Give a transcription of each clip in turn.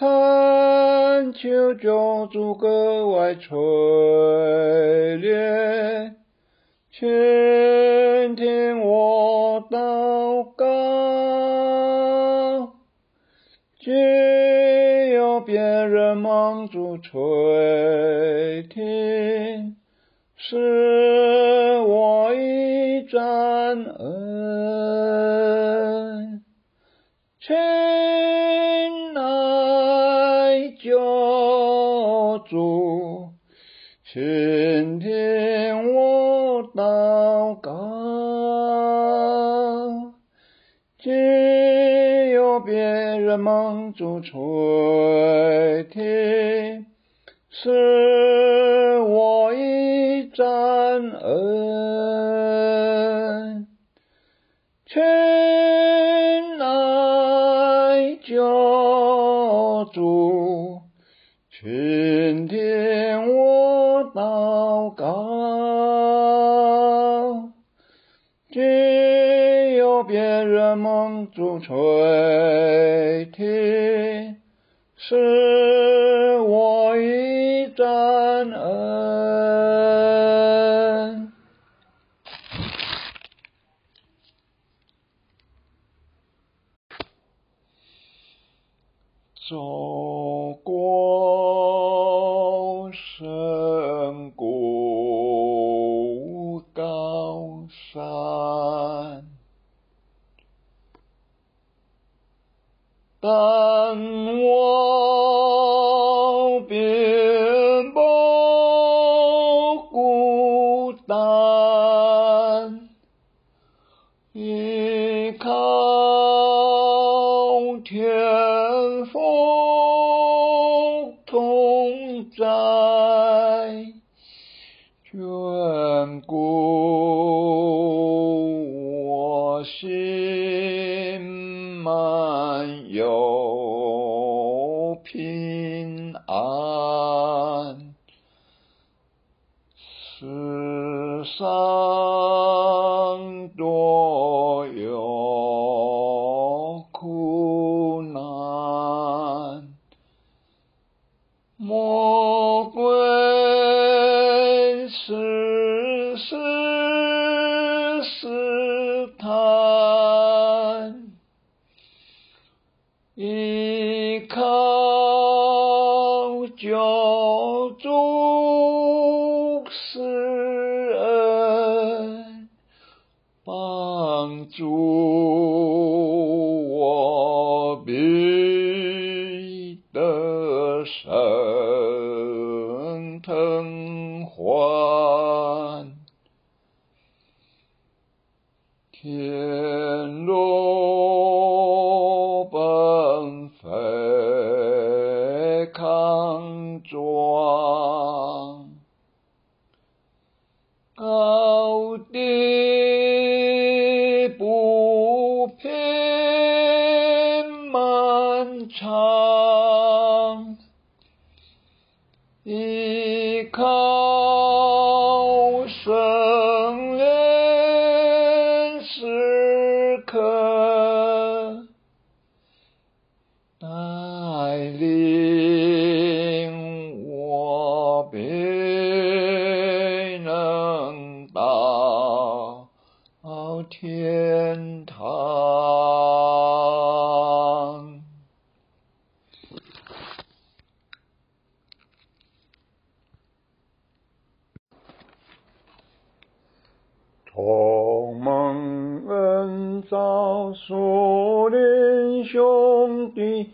恳求救主格外垂怜，倾听我祷告，今有别人蒙主垂听，使我一沾恩。主，请听我祷告，只有别人蒙主垂听，是我一盏恩。亲爱救主，请听我祷告，只有别人蒙主垂听，使我一盏恩。走我并不孤单，依靠天父同在，平安，世上多有苦难，救主施恩，帮助我必得胜。壮，高低不平漫长，依靠同蒙恩召属灵兄弟，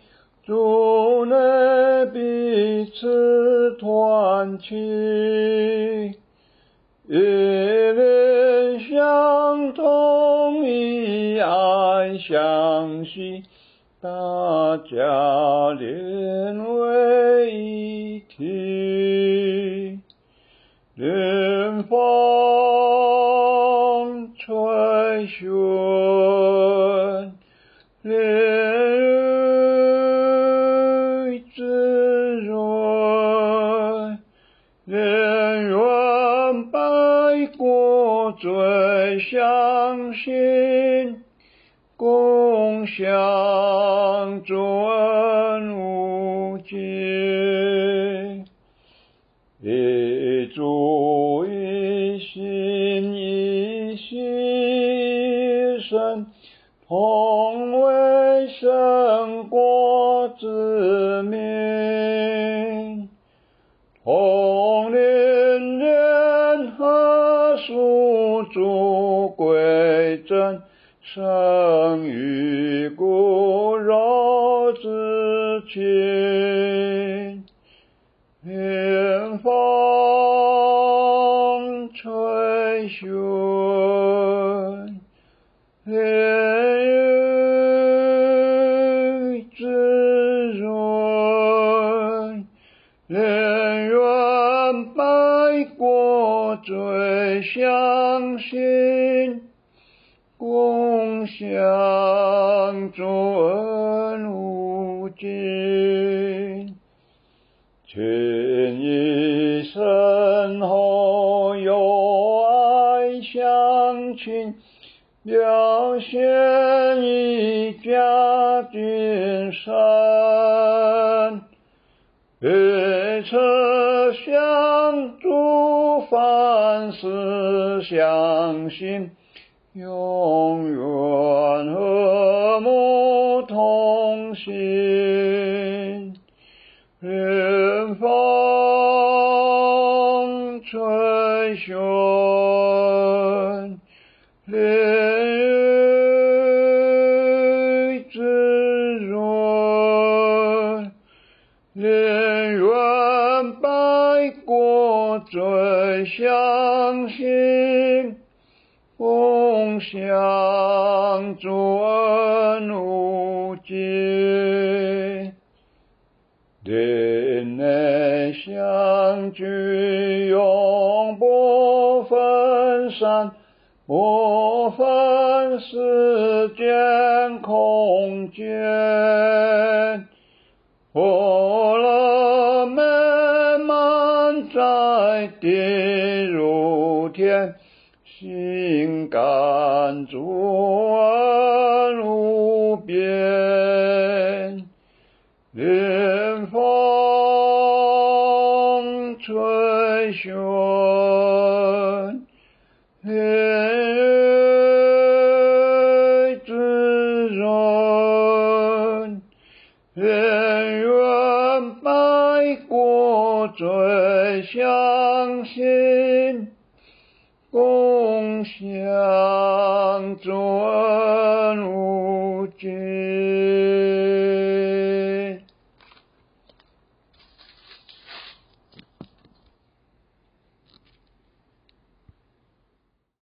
主内彼此团契，一灵相通，一爱相系，大家连为一体，临风全，怜悯之软，怜悯百国最相信，共享尊无尽，一主。神同为神国之命，同令人何属主归？真生于骨肉之情，迎风吹秀。百国最相信，共享主恩无尽，情谊深厚友爱相亲，表现一家精神，凡事相信。永远和睦同心，迎风吹旋，相信。共享主恩无尽，邻内相聚，永不分散，不分时间空间，福天。心甘主恩无边，连风吹雪，